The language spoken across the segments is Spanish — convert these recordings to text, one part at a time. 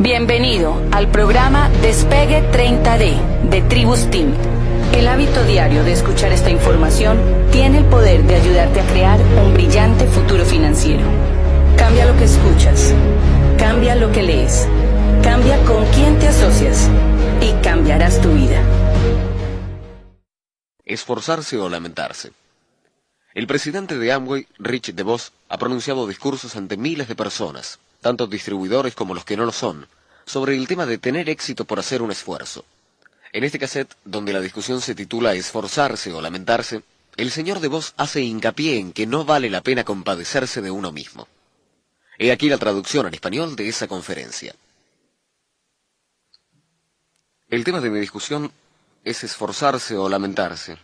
Bienvenido al programa Despegue 30D de Tribus Team. El hábito diario de escuchar esta información tiene el poder de ayudarte a crear un brillante futuro financiero. Cambia lo que escuchas, cambia lo que lees, cambia con quién te asocias y cambiarás tu vida. Esforzarse o lamentarse. El presidente de Amway, Rich DeVos, ha pronunciado discursos ante miles de personas, tanto distribuidores como los que no lo son, sobre el tema de tener éxito por hacer un esfuerzo. En este cassette, donde la discusión se titula Esforzarse o lamentarse, el señor DeVos hace hincapié en que no vale la pena compadecerse de uno mismo. He aquí la traducción en español de esa conferencia. El tema de mi discusión es esforzarse o lamentarse.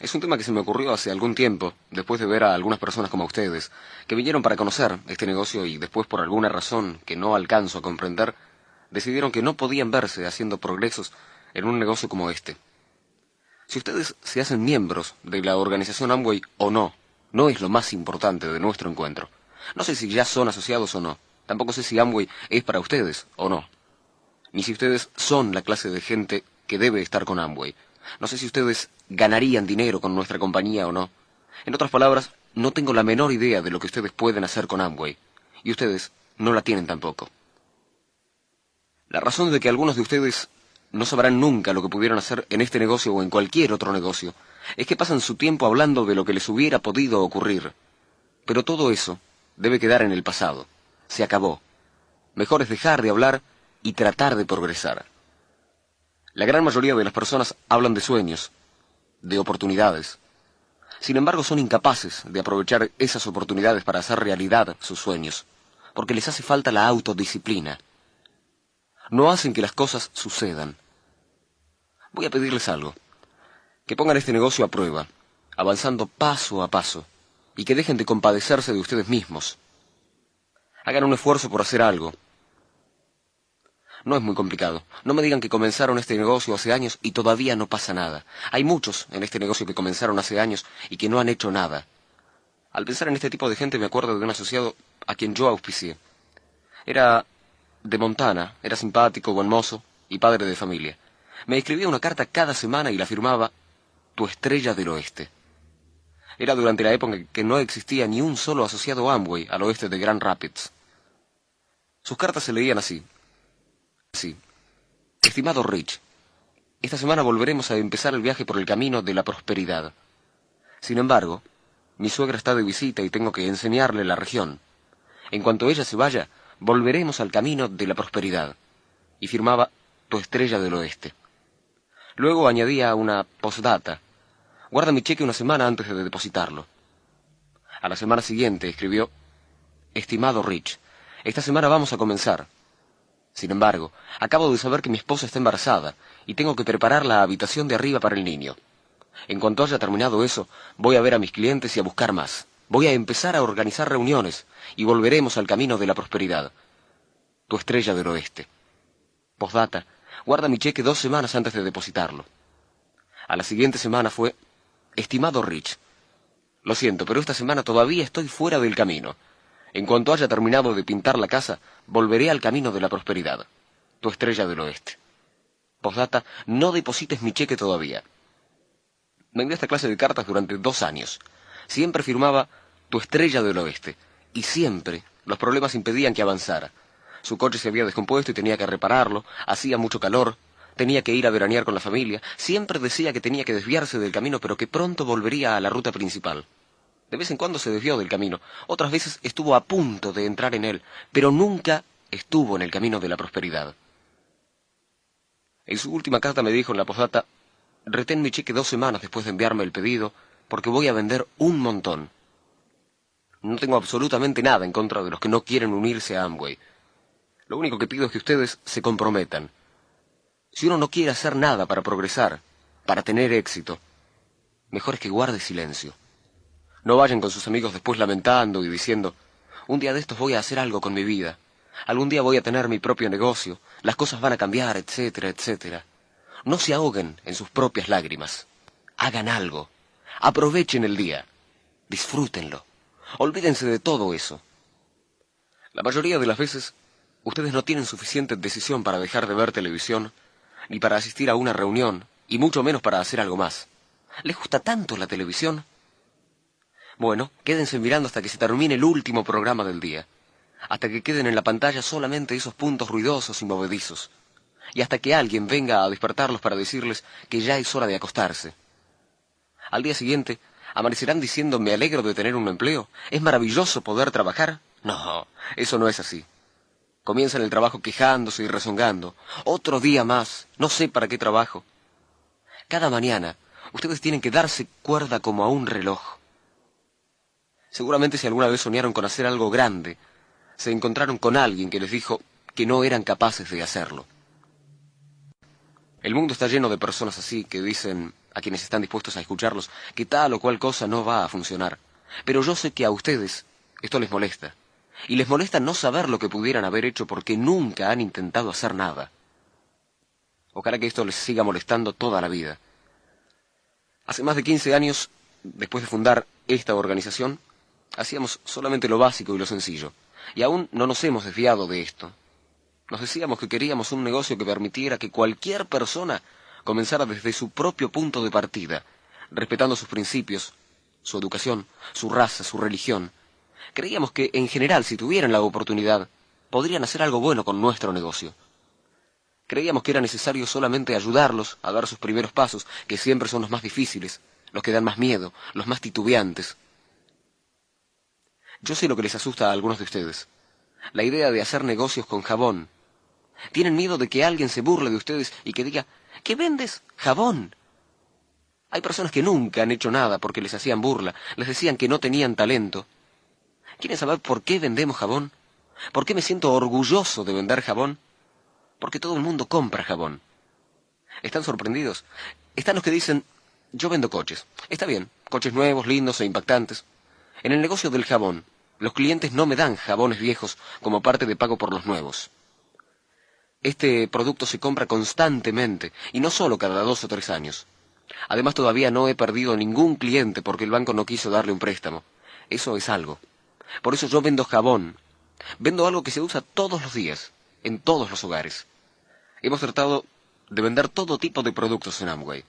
Es un tema que se me ocurrió hace algún tiempo, después de ver a algunas personas como ustedes, que vinieron para conocer este negocio y después por alguna razón que no alcanzo a comprender, decidieron que no podían verse haciendo progresos en un negocio como este. Si ustedes se hacen miembros de la organización Amway o no, no es lo más importante de nuestro encuentro. No sé si ya son asociados o no. Tampoco sé si Amway es para ustedes o no. Ni si ustedes son la clase de gente que debe estar con Amway. No sé si ustedes ganarían dinero con nuestra compañía o no. En otras palabras, no tengo la menor idea de lo que ustedes pueden hacer con Amway. Y ustedes no la tienen tampoco. La razón de que algunos de ustedes no sabrán nunca lo que pudieron hacer en este negocio o en cualquier otro negocio es que pasan su tiempo hablando de lo que les hubiera podido ocurrir. Pero todo eso debe quedar en el pasado. Se acabó. Mejor es dejar de hablar y tratar de progresar. La gran mayoría de las personas hablan de sueños, de oportunidades. Sin embargo, son incapaces de aprovechar esas oportunidades para hacer realidad sus sueños, porque les hace falta la autodisciplina. No hacen que las cosas sucedan. Voy a pedirles algo. Que pongan este negocio a prueba, avanzando paso a paso, y que dejen de compadecerse de ustedes mismos. Hagan un esfuerzo por hacer algo, no es muy complicado. No me digan que comenzaron este negocio hace años y todavía no pasa nada. Hay muchos en este negocio que comenzaron hace años y que no han hecho nada. Al pensar en este tipo de gente me acuerdo de un asociado a quien yo auspicié. Era de Montana, era simpático, buen mozo y padre de familia. Me escribía una carta cada semana y la firmaba Tu estrella del oeste. Era durante la época en que no existía ni un solo asociado Amway al oeste de Grand Rapids. Sus cartas se leían así. Sí. Estimado Rich, esta semana volveremos a empezar el viaje por el camino de la prosperidad. Sin embargo, mi suegra está de visita y tengo que enseñarle la región. En cuanto ella se vaya, volveremos al camino de la prosperidad. Y firmaba Tu estrella del oeste. Luego añadía una postdata. Guarda mi cheque una semana antes de depositarlo. A la semana siguiente escribió Estimado Rich, esta semana vamos a comenzar. Sin embargo, acabo de saber que mi esposa está embarazada y tengo que preparar la habitación de arriba para el niño. En cuanto haya terminado eso, voy a ver a mis clientes y a buscar más. Voy a empezar a organizar reuniones y volveremos al camino de la prosperidad. Tu estrella del oeste. Postdata, guarda mi cheque dos semanas antes de depositarlo. A la siguiente semana fue, estimado Rich, lo siento, pero esta semana todavía estoy fuera del camino. En cuanto haya terminado de pintar la casa, volveré al camino de la prosperidad. Tu estrella del oeste. Postdata, no deposites mi cheque todavía. Envió esta clase de cartas durante dos años. Siempre firmaba tu estrella del oeste. Y siempre los problemas impedían que avanzara. Su coche se había descompuesto y tenía que repararlo, hacía mucho calor, tenía que ir a veranear con la familia, siempre decía que tenía que desviarse del camino, pero que pronto volvería a la ruta principal. De vez en cuando se desvió del camino, otras veces estuvo a punto de entrar en él, pero nunca estuvo en el camino de la prosperidad. En su última carta me dijo en la posdata, retén mi cheque dos semanas después de enviarme el pedido, porque voy a vender un montón. No tengo absolutamente nada en contra de los que no quieren unirse a Amway. Lo único que pido es que ustedes se comprometan. Si uno no quiere hacer nada para progresar, para tener éxito, mejor es que guarde silencio. No vayan con sus amigos después lamentando y diciendo, un día de estos voy a hacer algo con mi vida, algún día voy a tener mi propio negocio, las cosas van a cambiar, etcétera, etcétera. No se ahoguen en sus propias lágrimas. Hagan algo. Aprovechen el día. Disfrútenlo. Olvídense de todo eso. La mayoría de las veces Ustedes no tienen suficiente decisión para dejar de ver televisión, ni para asistir a una reunión, y mucho menos para hacer algo más. ¿Les gusta tanto la televisión? Bueno, quédense mirando hasta que se termine el último programa del día, hasta que queden en la pantalla solamente esos puntos ruidosos y movedizos, y hasta que alguien venga a despertarlos para decirles que ya es hora de acostarse. Al día siguiente, amanecerán diciendo me alegro de tener un empleo, es maravilloso poder trabajar. No, eso no es así. Comienzan el trabajo quejándose y rezongando. Otro día más, no sé para qué trabajo. Cada mañana, ustedes tienen que darse cuerda como a un reloj. Seguramente si alguna vez soñaron con hacer algo grande, se encontraron con alguien que les dijo que no eran capaces de hacerlo. El mundo está lleno de personas así que dicen a quienes están dispuestos a escucharlos que tal o cual cosa no va a funcionar. Pero yo sé que a ustedes esto les molesta. Y les molesta no saber lo que pudieran haber hecho porque nunca han intentado hacer nada. Ojalá que esto les siga molestando toda la vida. Hace más de 15 años, después de fundar esta organización, hacíamos solamente lo básico y lo sencillo. Y aún no nos hemos desviado de esto. Nos decíamos que queríamos un negocio que permitiera que cualquier persona comenzara desde su propio punto de partida, respetando sus principios, su educación, su raza, su religión, Creíamos que, en general, si tuvieran la oportunidad, podrían hacer algo bueno con nuestro negocio. Creíamos que era necesario solamente ayudarlos a dar sus primeros pasos, que siempre son los más difíciles, los que dan más miedo, los más titubeantes. Yo sé lo que les asusta a algunos de ustedes. La idea de hacer negocios con jabón. Tienen miedo de que alguien se burle de ustedes y que diga, ¿qué vendes? Jabón. Hay personas que nunca han hecho nada porque les hacían burla, les decían que no tenían talento, ¿Quieren saber por qué vendemos jabón? ¿Por qué me siento orgulloso de vender jabón? Porque todo el mundo compra jabón. ¿Están sorprendidos? Están los que dicen, yo vendo coches. Está bien, coches nuevos, lindos e impactantes. En el negocio del jabón, los clientes no me dan jabones viejos como parte de pago por los nuevos. Este producto se compra constantemente y no solo cada dos o tres años. Además todavía no he perdido ningún cliente porque el banco no quiso darle un préstamo. Eso es algo. Por eso yo vendo jabón. Vendo algo que se usa todos los días, en todos los hogares. Hemos tratado de vender todo tipo de productos en Amway.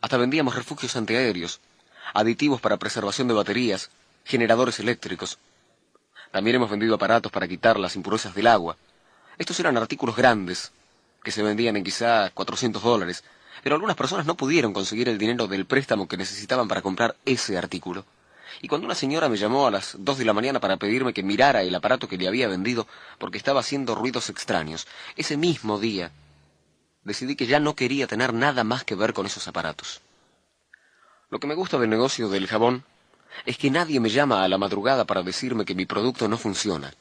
Hasta vendíamos refugios antiaéreos, aditivos para preservación de baterías, generadores eléctricos. También hemos vendido aparatos para quitar las impurezas del agua. Estos eran artículos grandes, que se vendían en quizá 400 dólares, pero algunas personas no pudieron conseguir el dinero del préstamo que necesitaban para comprar ese artículo. Y cuando una señora me llamó a las dos de la mañana para pedirme que mirara el aparato que le había vendido porque estaba haciendo ruidos extraños, ese mismo día decidí que ya no quería tener nada más que ver con esos aparatos. Lo que me gusta del negocio del jabón es que nadie me llama a la madrugada para decirme que mi producto no funciona.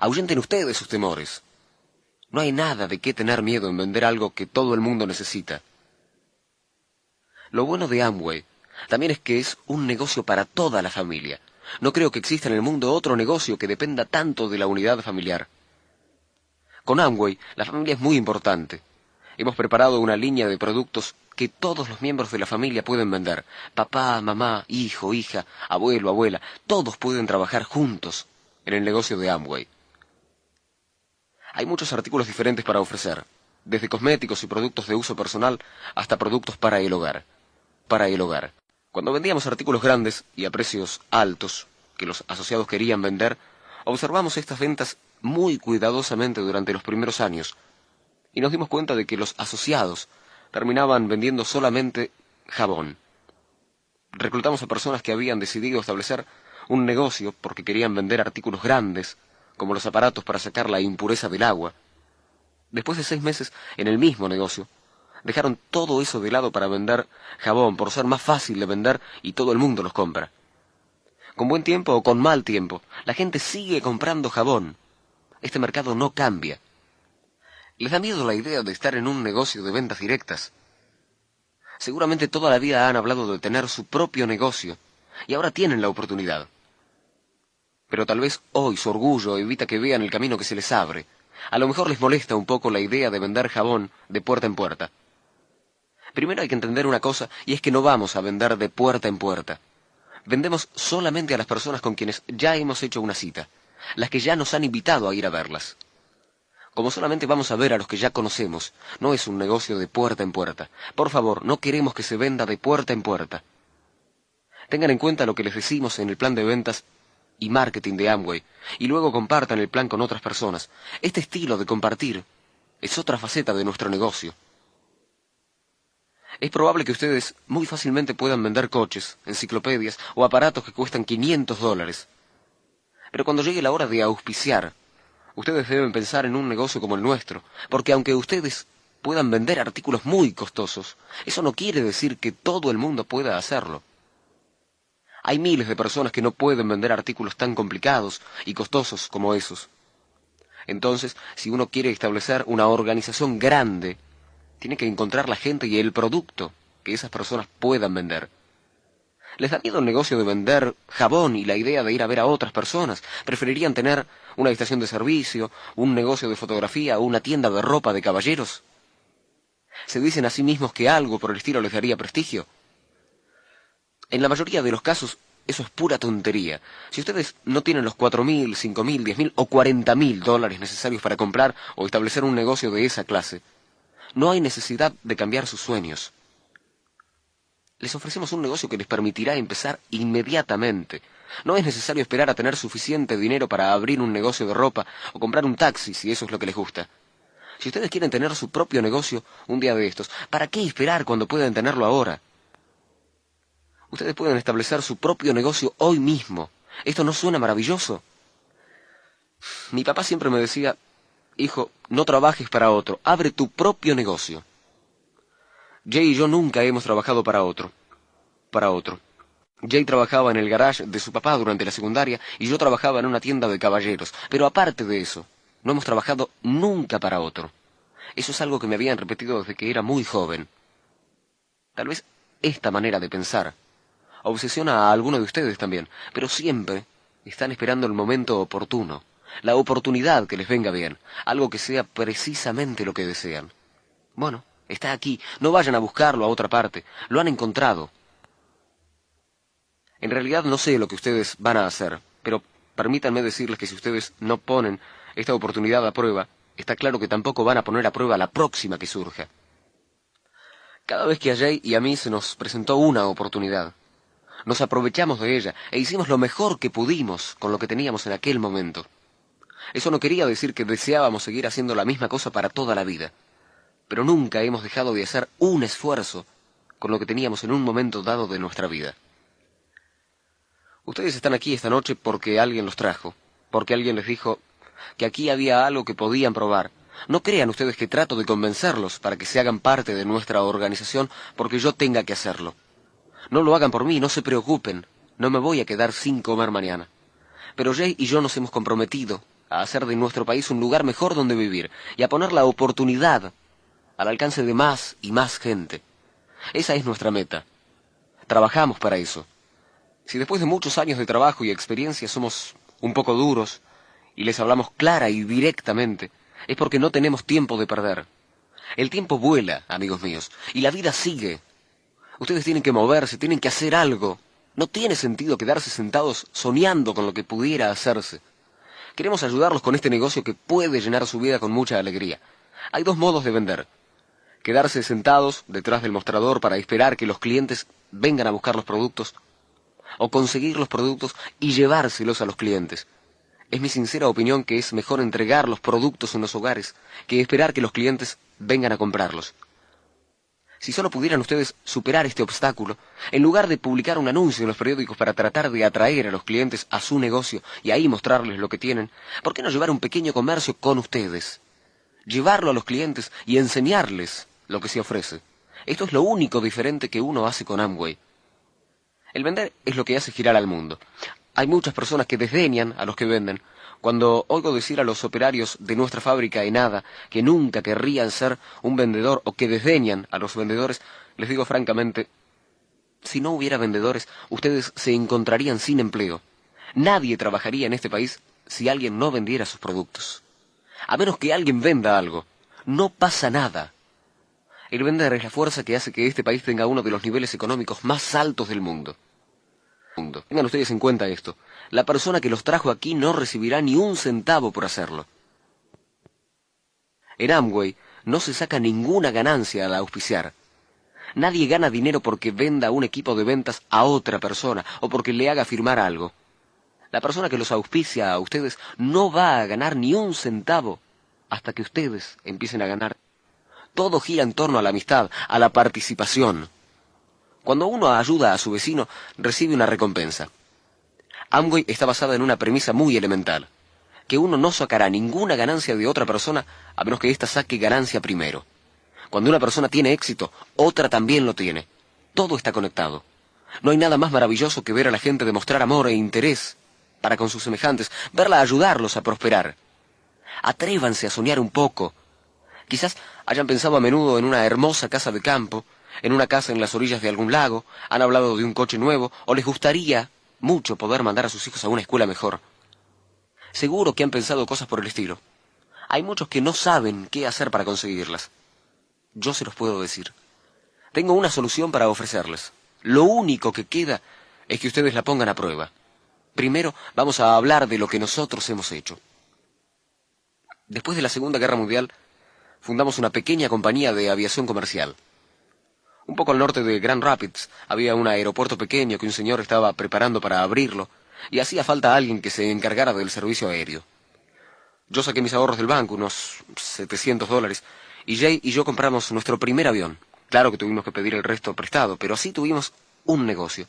Ahuyenten ustedes sus temores. No hay nada de qué tener miedo en vender algo que todo el mundo necesita. Lo bueno de Amway también es que es un negocio para toda la familia. No creo que exista en el mundo otro negocio que dependa tanto de la unidad familiar. Con Amway, la familia es muy importante. Hemos preparado una línea de productos que todos los miembros de la familia pueden vender. Papá, mamá, hijo, hija, abuelo, abuela, todos pueden trabajar juntos en el negocio de Amway. Hay muchos artículos diferentes para ofrecer, desde cosméticos y productos de uso personal hasta productos para el hogar. Para el hogar. Cuando vendíamos artículos grandes y a precios altos que los asociados querían vender, observamos estas ventas muy cuidadosamente durante los primeros años y nos dimos cuenta de que los asociados terminaban vendiendo solamente jabón. Reclutamos a personas que habían decidido establecer un negocio porque querían vender artículos grandes, como los aparatos para sacar la impureza del agua. Después de seis meses en el mismo negocio, dejaron todo eso de lado para vender jabón, por ser más fácil de vender y todo el mundo los compra. Con buen tiempo o con mal tiempo, la gente sigue comprando jabón. Este mercado no cambia. Les da miedo la idea de estar en un negocio de ventas directas. Seguramente toda la vida han hablado de tener su propio negocio, y ahora tienen la oportunidad. Pero tal vez hoy su orgullo evita que vean el camino que se les abre. A lo mejor les molesta un poco la idea de vender jabón de puerta en puerta. Primero hay que entender una cosa, y es que no vamos a vender de puerta en puerta. Vendemos solamente a las personas con quienes ya hemos hecho una cita, las que ya nos han invitado a ir a verlas. Como solamente vamos a ver a los que ya conocemos, no es un negocio de puerta en puerta. Por favor, no queremos que se venda de puerta en puerta. Tengan en cuenta lo que les decimos en el plan de ventas y marketing de Amway, y luego compartan el plan con otras personas. Este estilo de compartir es otra faceta de nuestro negocio. Es probable que ustedes muy fácilmente puedan vender coches, enciclopedias o aparatos que cuestan 500 dólares. Pero cuando llegue la hora de auspiciar, ustedes deben pensar en un negocio como el nuestro, porque aunque ustedes puedan vender artículos muy costosos, eso no quiere decir que todo el mundo pueda hacerlo. Hay miles de personas que no pueden vender artículos tan complicados y costosos como esos. Entonces, si uno quiere establecer una organización grande, tiene que encontrar la gente y el producto que esas personas puedan vender. Les da miedo el negocio de vender jabón y la idea de ir a ver a otras personas. Preferirían tener una estación de servicio, un negocio de fotografía una tienda de ropa de caballeros. Se dicen a sí mismos que algo por el estilo les daría prestigio. En la mayoría de los casos, eso es pura tontería. Si ustedes no tienen los cuatro mil, cinco mil, diez mil o cuarenta mil dólares necesarios para comprar o establecer un negocio de esa clase, no hay necesidad de cambiar sus sueños. Les ofrecemos un negocio que les permitirá empezar inmediatamente. No es necesario esperar a tener suficiente dinero para abrir un negocio de ropa o comprar un taxi si eso es lo que les gusta. Si ustedes quieren tener su propio negocio un día de estos, ¿para qué esperar cuando pueden tenerlo ahora? Ustedes pueden establecer su propio negocio hoy mismo. ¿Esto no suena maravilloso? Mi papá siempre me decía, hijo, no trabajes para otro, abre tu propio negocio. Jay y yo nunca hemos trabajado para otro. Para otro. Jay trabajaba en el garage de su papá durante la secundaria y yo trabajaba en una tienda de caballeros. Pero aparte de eso, no hemos trabajado nunca para otro. Eso es algo que me habían repetido desde que era muy joven. Tal vez esta manera de pensar obsesiona a alguno de ustedes también, pero siempre están esperando el momento oportuno, la oportunidad que les venga bien, algo que sea precisamente lo que desean. Bueno, está aquí, no vayan a buscarlo a otra parte, lo han encontrado. En realidad no sé lo que ustedes van a hacer, pero permítanme decirles que si ustedes no ponen esta oportunidad a prueba, está claro que tampoco van a poner a prueba la próxima que surja. Cada vez que a Jay y a mí se nos presentó una oportunidad, nos aprovechamos de ella e hicimos lo mejor que pudimos con lo que teníamos en aquel momento. Eso no quería decir que deseábamos seguir haciendo la misma cosa para toda la vida, pero nunca hemos dejado de hacer un esfuerzo con lo que teníamos en un momento dado de nuestra vida. Ustedes están aquí esta noche porque alguien los trajo, porque alguien les dijo que aquí había algo que podían probar. No crean ustedes que trato de convencerlos para que se hagan parte de nuestra organización porque yo tenga que hacerlo. No lo hagan por mí, no se preocupen. No me voy a quedar sin comer mañana. Pero Jay y yo nos hemos comprometido a hacer de nuestro país un lugar mejor donde vivir y a poner la oportunidad al alcance de más y más gente. Esa es nuestra meta. Trabajamos para eso. Si después de muchos años de trabajo y experiencia somos un poco duros y les hablamos clara y directamente, es porque no tenemos tiempo de perder. El tiempo vuela, amigos míos, y la vida sigue Ustedes tienen que moverse, tienen que hacer algo. No tiene sentido quedarse sentados soñando con lo que pudiera hacerse. Queremos ayudarlos con este negocio que puede llenar su vida con mucha alegría. Hay dos modos de vender. Quedarse sentados detrás del mostrador para esperar que los clientes vengan a buscar los productos. O conseguir los productos y llevárselos a los clientes. Es mi sincera opinión que es mejor entregar los productos en los hogares que esperar que los clientes vengan a comprarlos. Si solo pudieran ustedes superar este obstáculo, en lugar de publicar un anuncio en los periódicos para tratar de atraer a los clientes a su negocio y ahí mostrarles lo que tienen, ¿por qué no llevar un pequeño comercio con ustedes? Llevarlo a los clientes y enseñarles lo que se ofrece. Esto es lo único diferente que uno hace con Amway. El vender es lo que hace girar al mundo. Hay muchas personas que desdeñan a los que venden, cuando oigo decir a los operarios de nuestra fábrica en nada que nunca querrían ser un vendedor o que desdeñan a los vendedores, les digo francamente, si no hubiera vendedores, ustedes se encontrarían sin empleo. Nadie trabajaría en este país si alguien no vendiera sus productos. A menos que alguien venda algo, no pasa nada. El vender es la fuerza que hace que este país tenga uno de los niveles económicos más altos del mundo. Tengan ustedes en cuenta esto la persona que los trajo aquí no recibirá ni un centavo por hacerlo. En Amway no se saca ninguna ganancia al auspiciar. Nadie gana dinero porque venda un equipo de ventas a otra persona o porque le haga firmar algo. La persona que los auspicia a ustedes no va a ganar ni un centavo hasta que ustedes empiecen a ganar. Todo gira en torno a la amistad, a la participación. Cuando uno ayuda a su vecino, recibe una recompensa. Amway está basada en una premisa muy elemental, que uno no sacará ninguna ganancia de otra persona a menos que ésta saque ganancia primero. Cuando una persona tiene éxito, otra también lo tiene. Todo está conectado. No hay nada más maravilloso que ver a la gente demostrar amor e interés para con sus semejantes, verla ayudarlos a prosperar. Atrévanse a soñar un poco. Quizás hayan pensado a menudo en una hermosa casa de campo, en una casa en las orillas de algún lago, han hablado de un coche nuevo, o les gustaría mucho poder mandar a sus hijos a una escuela mejor. Seguro que han pensado cosas por el estilo. Hay muchos que no saben qué hacer para conseguirlas. Yo se los puedo decir. Tengo una solución para ofrecerles. Lo único que queda es que ustedes la pongan a prueba. Primero vamos a hablar de lo que nosotros hemos hecho. Después de la Segunda Guerra Mundial, fundamos una pequeña compañía de aviación comercial. Un poco al norte de Grand Rapids había un aeropuerto pequeño que un señor estaba preparando para abrirlo, y hacía falta alguien que se encargara del servicio aéreo. Yo saqué mis ahorros del banco, unos 700 dólares, y Jay y yo compramos nuestro primer avión. Claro que tuvimos que pedir el resto prestado, pero así tuvimos un negocio.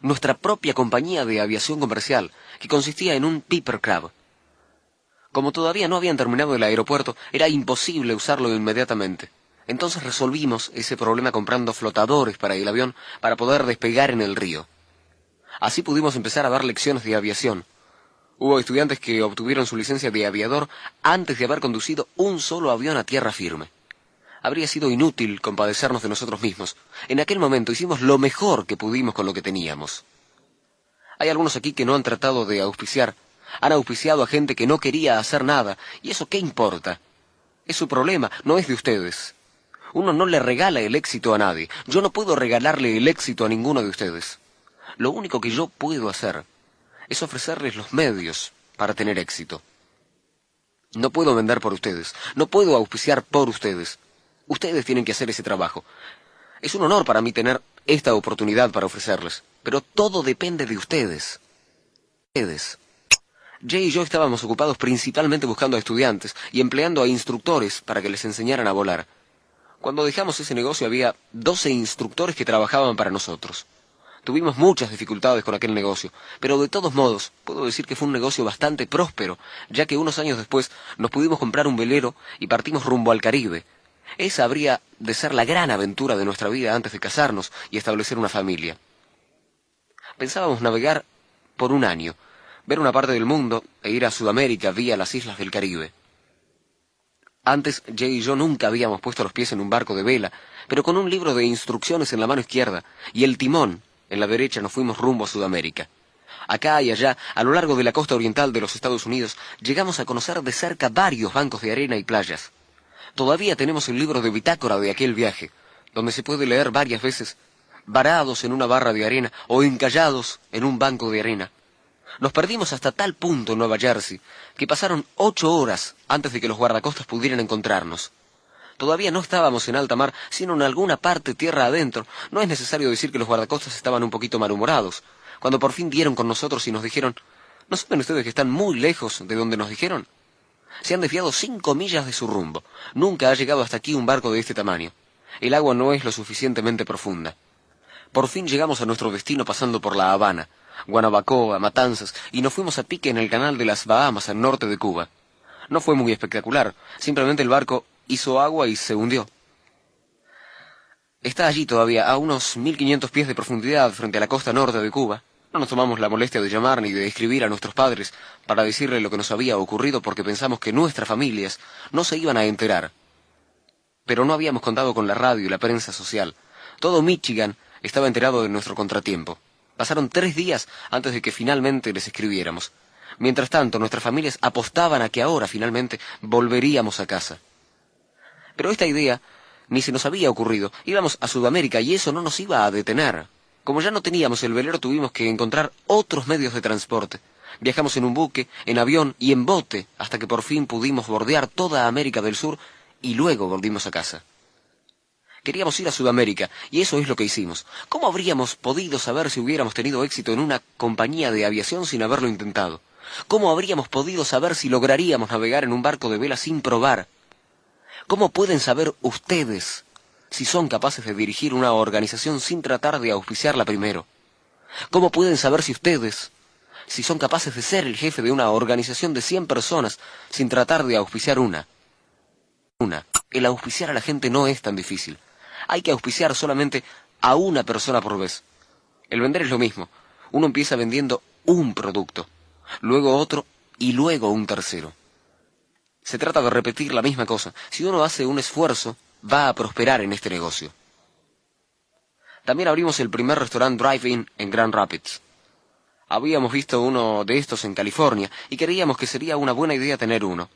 Nuestra propia compañía de aviación comercial, que consistía en un Piper Crab. Como todavía no habían terminado el aeropuerto, era imposible usarlo inmediatamente. Entonces resolvimos ese problema comprando flotadores para el avión para poder despegar en el río. Así pudimos empezar a dar lecciones de aviación. Hubo estudiantes que obtuvieron su licencia de aviador antes de haber conducido un solo avión a tierra firme. Habría sido inútil compadecernos de nosotros mismos. En aquel momento hicimos lo mejor que pudimos con lo que teníamos. Hay algunos aquí que no han tratado de auspiciar. Han auspiciado a gente que no quería hacer nada. ¿Y eso qué importa? Es su problema, no es de ustedes. Uno no le regala el éxito a nadie. Yo no puedo regalarle el éxito a ninguno de ustedes. Lo único que yo puedo hacer es ofrecerles los medios para tener éxito. No puedo vender por ustedes, no puedo auspiciar por ustedes. Ustedes tienen que hacer ese trabajo. Es un honor para mí tener esta oportunidad para ofrecerles, pero todo depende de ustedes. Ustedes. Jay y yo estábamos ocupados principalmente buscando a estudiantes y empleando a instructores para que les enseñaran a volar. Cuando dejamos ese negocio había doce instructores que trabajaban para nosotros. Tuvimos muchas dificultades con aquel negocio, pero de todos modos, puedo decir que fue un negocio bastante próspero, ya que unos años después nos pudimos comprar un velero y partimos rumbo al Caribe. Esa habría de ser la gran aventura de nuestra vida antes de casarnos y establecer una familia. Pensábamos navegar por un año, ver una parte del mundo e ir a Sudamérica vía las islas del Caribe. Antes, Jay y yo nunca habíamos puesto los pies en un barco de vela, pero con un libro de instrucciones en la mano izquierda y el timón en la derecha nos fuimos rumbo a Sudamérica. Acá y allá, a lo largo de la costa oriental de los Estados Unidos, llegamos a conocer de cerca varios bancos de arena y playas. Todavía tenemos el libro de bitácora de aquel viaje, donde se puede leer varias veces, varados en una barra de arena o encallados en un banco de arena. Nos perdimos hasta tal punto en Nueva Jersey que pasaron ocho horas antes de que los guardacostas pudieran encontrarnos. Todavía no estábamos en alta mar, sino en alguna parte tierra adentro. No es necesario decir que los guardacostas estaban un poquito malhumorados. Cuando por fin dieron con nosotros y nos dijeron, ¿no saben ustedes que están muy lejos de donde nos dijeron? Se han desviado cinco millas de su rumbo. Nunca ha llegado hasta aquí un barco de este tamaño. El agua no es lo suficientemente profunda. Por fin llegamos a nuestro destino pasando por La Habana, Guanabacoa, Matanzas, y nos fuimos a pique en el canal de las Bahamas al norte de Cuba. No fue muy espectacular, simplemente el barco hizo agua y se hundió. Está allí todavía, a unos 1500 pies de profundidad frente a la costa norte de Cuba. No nos tomamos la molestia de llamar ni de escribir a nuestros padres para decirle lo que nos había ocurrido porque pensamos que nuestras familias no se iban a enterar. Pero no habíamos contado con la radio y la prensa social. Todo Michigan estaba enterado de nuestro contratiempo. Pasaron tres días antes de que finalmente les escribiéramos. Mientras tanto, nuestras familias apostaban a que ahora finalmente volveríamos a casa. Pero esta idea ni se nos había ocurrido. Íbamos a Sudamérica y eso no nos iba a detener. Como ya no teníamos el velero tuvimos que encontrar otros medios de transporte. Viajamos en un buque, en avión y en bote hasta que por fin pudimos bordear toda América del Sur y luego volvimos a casa. Queríamos ir a Sudamérica y eso es lo que hicimos. ¿Cómo habríamos podido saber si hubiéramos tenido éxito en una compañía de aviación sin haberlo intentado? ¿Cómo habríamos podido saber si lograríamos navegar en un barco de vela sin probar? ¿Cómo pueden saber ustedes si son capaces de dirigir una organización sin tratar de auspiciarla primero? ¿Cómo pueden saber si ustedes, si son capaces de ser el jefe de una organización de 100 personas sin tratar de auspiciar una? Una. El auspiciar a la gente no es tan difícil. Hay que auspiciar solamente a una persona por vez. El vender es lo mismo. Uno empieza vendiendo un producto, luego otro y luego un tercero. Se trata de repetir la misma cosa. Si uno hace un esfuerzo, va a prosperar en este negocio. También abrimos el primer restaurante drive-in en Grand Rapids. Habíamos visto uno de estos en California y creíamos que sería una buena idea tener uno.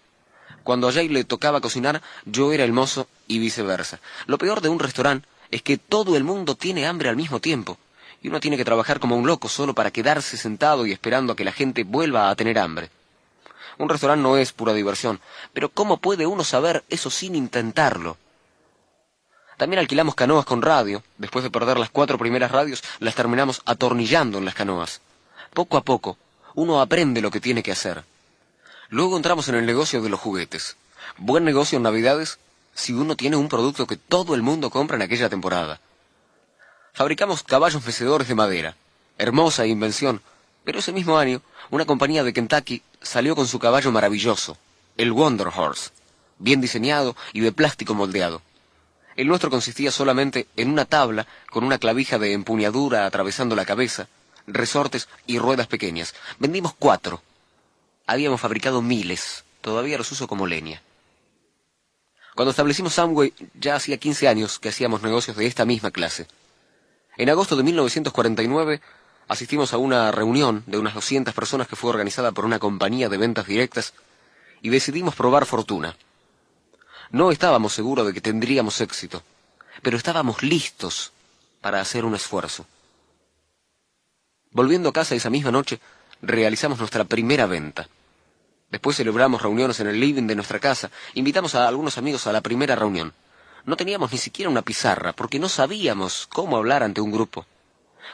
Cuando a Jay le tocaba cocinar, yo era el mozo y viceversa. Lo peor de un restaurante es que todo el mundo tiene hambre al mismo tiempo y uno tiene que trabajar como un loco solo para quedarse sentado y esperando a que la gente vuelva a tener hambre. Un restaurante no es pura diversión, pero ¿cómo puede uno saber eso sin intentarlo? También alquilamos canoas con radio. Después de perder las cuatro primeras radios, las terminamos atornillando en las canoas. Poco a poco, uno aprende lo que tiene que hacer. Luego entramos en el negocio de los juguetes. Buen negocio en Navidades si uno tiene un producto que todo el mundo compra en aquella temporada. Fabricamos caballos mecedores de madera. Hermosa invención. Pero ese mismo año, una compañía de Kentucky salió con su caballo maravilloso, el Wonder Horse, bien diseñado y de plástico moldeado. El nuestro consistía solamente en una tabla con una clavija de empuñadura atravesando la cabeza, resortes y ruedas pequeñas. Vendimos cuatro. Habíamos fabricado miles. Todavía los uso como leña. Cuando establecimos Samway, ya hacía 15 años que hacíamos negocios de esta misma clase. En agosto de 1949 asistimos a una reunión de unas 200 personas que fue organizada por una compañía de ventas directas y decidimos probar fortuna. No estábamos seguros de que tendríamos éxito, pero estábamos listos para hacer un esfuerzo. Volviendo a casa esa misma noche, realizamos nuestra primera venta. Después celebramos reuniones en el living de nuestra casa, invitamos a algunos amigos a la primera reunión. No teníamos ni siquiera una pizarra, porque no sabíamos cómo hablar ante un grupo.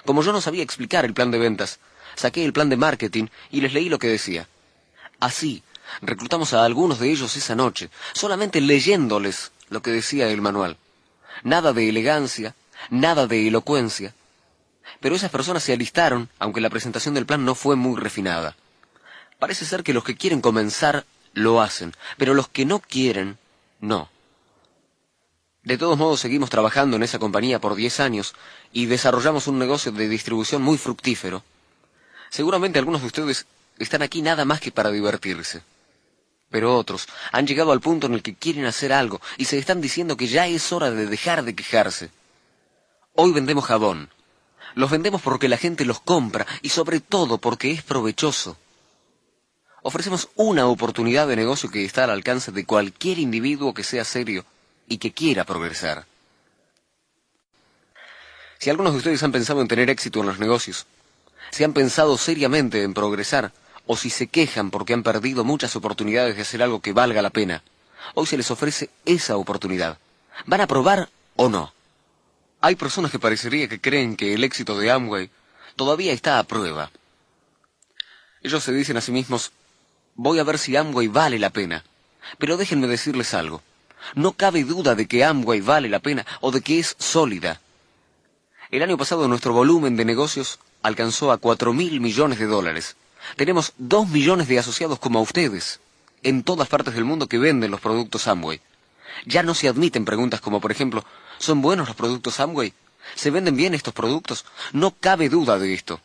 Como yo no sabía explicar el plan de ventas, saqué el plan de marketing y les leí lo que decía. Así, Reclutamos a algunos de ellos esa noche, solamente leyéndoles lo que decía el manual. Nada de elegancia, nada de elocuencia. Pero esas personas se alistaron, aunque la presentación del plan no fue muy refinada. Parece ser que los que quieren comenzar lo hacen, pero los que no quieren, no. De todos modos, seguimos trabajando en esa compañía por diez años y desarrollamos un negocio de distribución muy fructífero. Seguramente algunos de ustedes están aquí nada más que para divertirse. Pero otros han llegado al punto en el que quieren hacer algo y se están diciendo que ya es hora de dejar de quejarse. Hoy vendemos jabón. Los vendemos porque la gente los compra y sobre todo porque es provechoso. Ofrecemos una oportunidad de negocio que está al alcance de cualquier individuo que sea serio y que quiera progresar. Si algunos de ustedes han pensado en tener éxito en los negocios, si han pensado seriamente en progresar, o si se quejan porque han perdido muchas oportunidades de hacer algo que valga la pena. Hoy se les ofrece esa oportunidad. ¿Van a probar o no? Hay personas que parecería que creen que el éxito de Amway todavía está a prueba. Ellos se dicen a sí mismos, voy a ver si Amway vale la pena. Pero déjenme decirles algo. No cabe duda de que Amway vale la pena o de que es sólida. El año pasado nuestro volumen de negocios alcanzó a cuatro mil millones de dólares. Tenemos dos millones de asociados como ustedes en todas partes del mundo que venden los productos Amway. Ya no se admiten preguntas como, por ejemplo, ¿son buenos los productos Amway? ¿Se venden bien estos productos? No cabe duda de esto.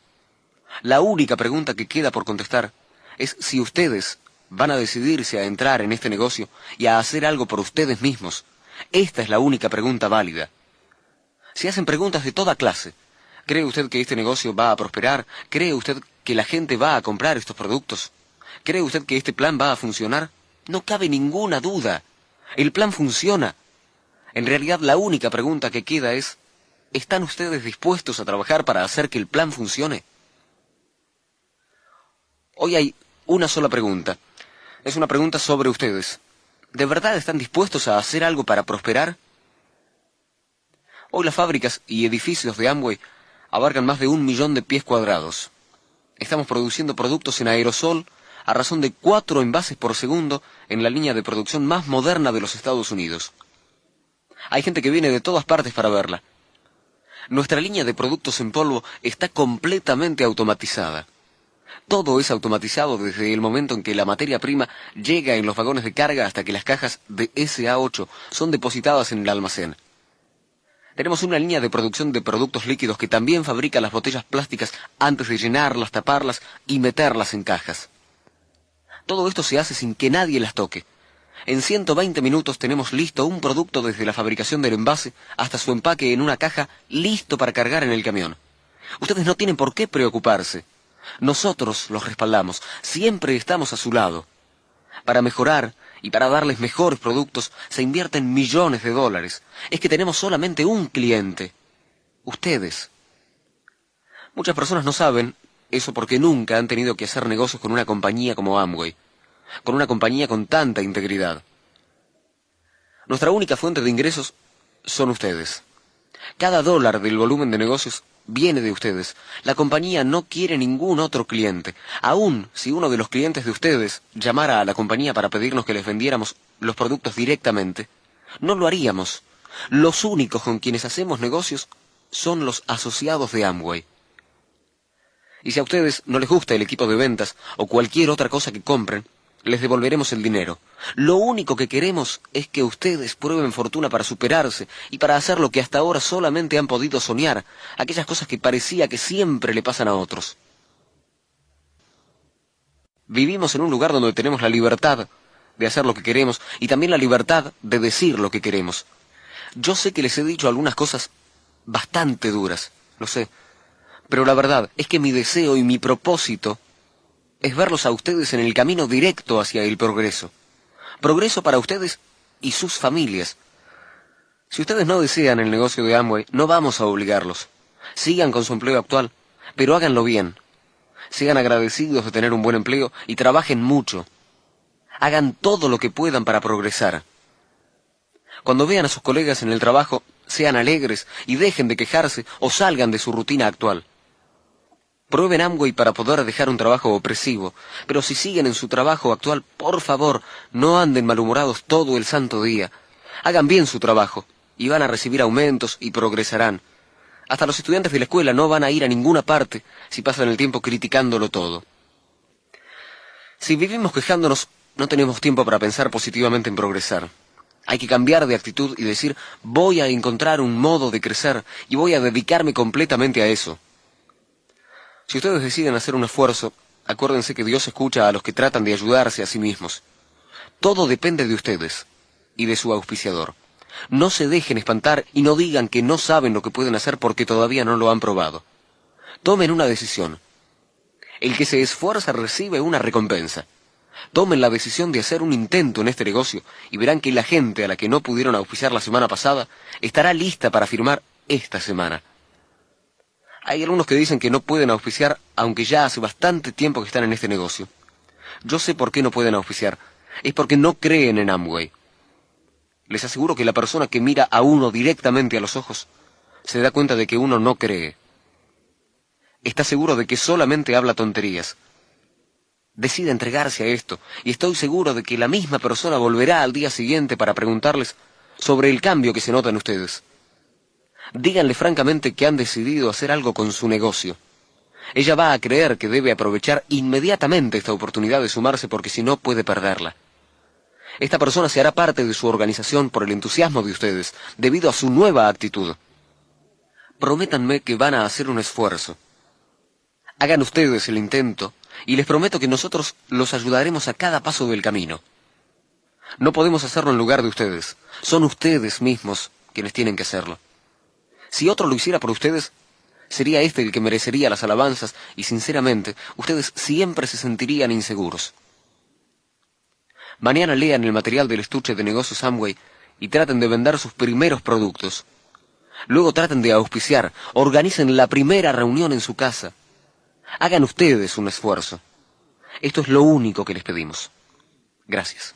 La única pregunta que queda por contestar es si ustedes van a decidirse a entrar en este negocio y a hacer algo por ustedes mismos. Esta es la única pregunta válida. Se hacen preguntas de toda clase. ¿Cree usted que este negocio va a prosperar? ¿Cree usted que la gente va a comprar estos productos? ¿Cree usted que este plan va a funcionar? No cabe ninguna duda. El plan funciona. En realidad la única pregunta que queda es, ¿están ustedes dispuestos a trabajar para hacer que el plan funcione? Hoy hay una sola pregunta. Es una pregunta sobre ustedes. ¿De verdad están dispuestos a hacer algo para prosperar? Hoy las fábricas y edificios de Amway abarcan más de un millón de pies cuadrados. Estamos produciendo productos en aerosol a razón de cuatro envases por segundo en la línea de producción más moderna de los Estados Unidos. Hay gente que viene de todas partes para verla. Nuestra línea de productos en polvo está completamente automatizada. Todo es automatizado desde el momento en que la materia prima llega en los vagones de carga hasta que las cajas de SA8 son depositadas en el almacén. Tenemos una línea de producción de productos líquidos que también fabrica las botellas plásticas antes de llenarlas, taparlas y meterlas en cajas. Todo esto se hace sin que nadie las toque. En 120 minutos tenemos listo un producto desde la fabricación del envase hasta su empaque en una caja listo para cargar en el camión. Ustedes no tienen por qué preocuparse. Nosotros los respaldamos, siempre estamos a su lado. Para mejorar y para darles mejores productos se invierten millones de dólares. Es que tenemos solamente un cliente. Ustedes. Muchas personas no saben eso porque nunca han tenido que hacer negocios con una compañía como Amway, con una compañía con tanta integridad. Nuestra única fuente de ingresos son ustedes. Cada dólar del volumen de negocios viene de ustedes. La compañía no quiere ningún otro cliente. Aún si uno de los clientes de ustedes llamara a la compañía para pedirnos que les vendiéramos los productos directamente, no lo haríamos. Los únicos con quienes hacemos negocios son los asociados de Amway. Y si a ustedes no les gusta el equipo de ventas o cualquier otra cosa que compren, les devolveremos el dinero. Lo único que queremos es que ustedes prueben fortuna para superarse y para hacer lo que hasta ahora solamente han podido soñar, aquellas cosas que parecía que siempre le pasan a otros. Vivimos en un lugar donde tenemos la libertad de hacer lo que queremos y también la libertad de decir lo que queremos. Yo sé que les he dicho algunas cosas bastante duras, lo sé, pero la verdad es que mi deseo y mi propósito es verlos a ustedes en el camino directo hacia el progreso. Progreso para ustedes y sus familias. Si ustedes no desean el negocio de Amway, no vamos a obligarlos. Sigan con su empleo actual, pero háganlo bien. Sean agradecidos de tener un buen empleo y trabajen mucho. Hagan todo lo que puedan para progresar. Cuando vean a sus colegas en el trabajo, sean alegres y dejen de quejarse o salgan de su rutina actual. Prueben Amway para poder dejar un trabajo opresivo, pero si siguen en su trabajo actual, por favor, no anden malhumorados todo el santo día. Hagan bien su trabajo, y van a recibir aumentos y progresarán. Hasta los estudiantes de la escuela no van a ir a ninguna parte si pasan el tiempo criticándolo todo. Si vivimos quejándonos, no tenemos tiempo para pensar positivamente en progresar. Hay que cambiar de actitud y decir, voy a encontrar un modo de crecer y voy a dedicarme completamente a eso. Si ustedes deciden hacer un esfuerzo, acuérdense que Dios escucha a los que tratan de ayudarse a sí mismos. Todo depende de ustedes y de su auspiciador. No se dejen espantar y no digan que no saben lo que pueden hacer porque todavía no lo han probado. Tomen una decisión. El que se esfuerza recibe una recompensa. Tomen la decisión de hacer un intento en este negocio y verán que la gente a la que no pudieron auspiciar la semana pasada estará lista para firmar esta semana. Hay algunos que dicen que no pueden auspiciar, aunque ya hace bastante tiempo que están en este negocio. Yo sé por qué no pueden auspiciar. Es porque no creen en Amway. Les aseguro que la persona que mira a uno directamente a los ojos se da cuenta de que uno no cree. Está seguro de que solamente habla tonterías. Decide entregarse a esto y estoy seguro de que la misma persona volverá al día siguiente para preguntarles sobre el cambio que se nota en ustedes. Díganle francamente que han decidido hacer algo con su negocio. Ella va a creer que debe aprovechar inmediatamente esta oportunidad de sumarse porque si no puede perderla. Esta persona se hará parte de su organización por el entusiasmo de ustedes, debido a su nueva actitud. Prométanme que van a hacer un esfuerzo. Hagan ustedes el intento y les prometo que nosotros los ayudaremos a cada paso del camino. No podemos hacerlo en lugar de ustedes. Son ustedes mismos quienes tienen que hacerlo. Si otro lo hiciera por ustedes, sería este el que merecería las alabanzas y sinceramente ustedes siempre se sentirían inseguros. Mañana lean el material del estuche de negocios Amway y traten de vender sus primeros productos. Luego traten de auspiciar, organicen la primera reunión en su casa. Hagan ustedes un esfuerzo. Esto es lo único que les pedimos. Gracias.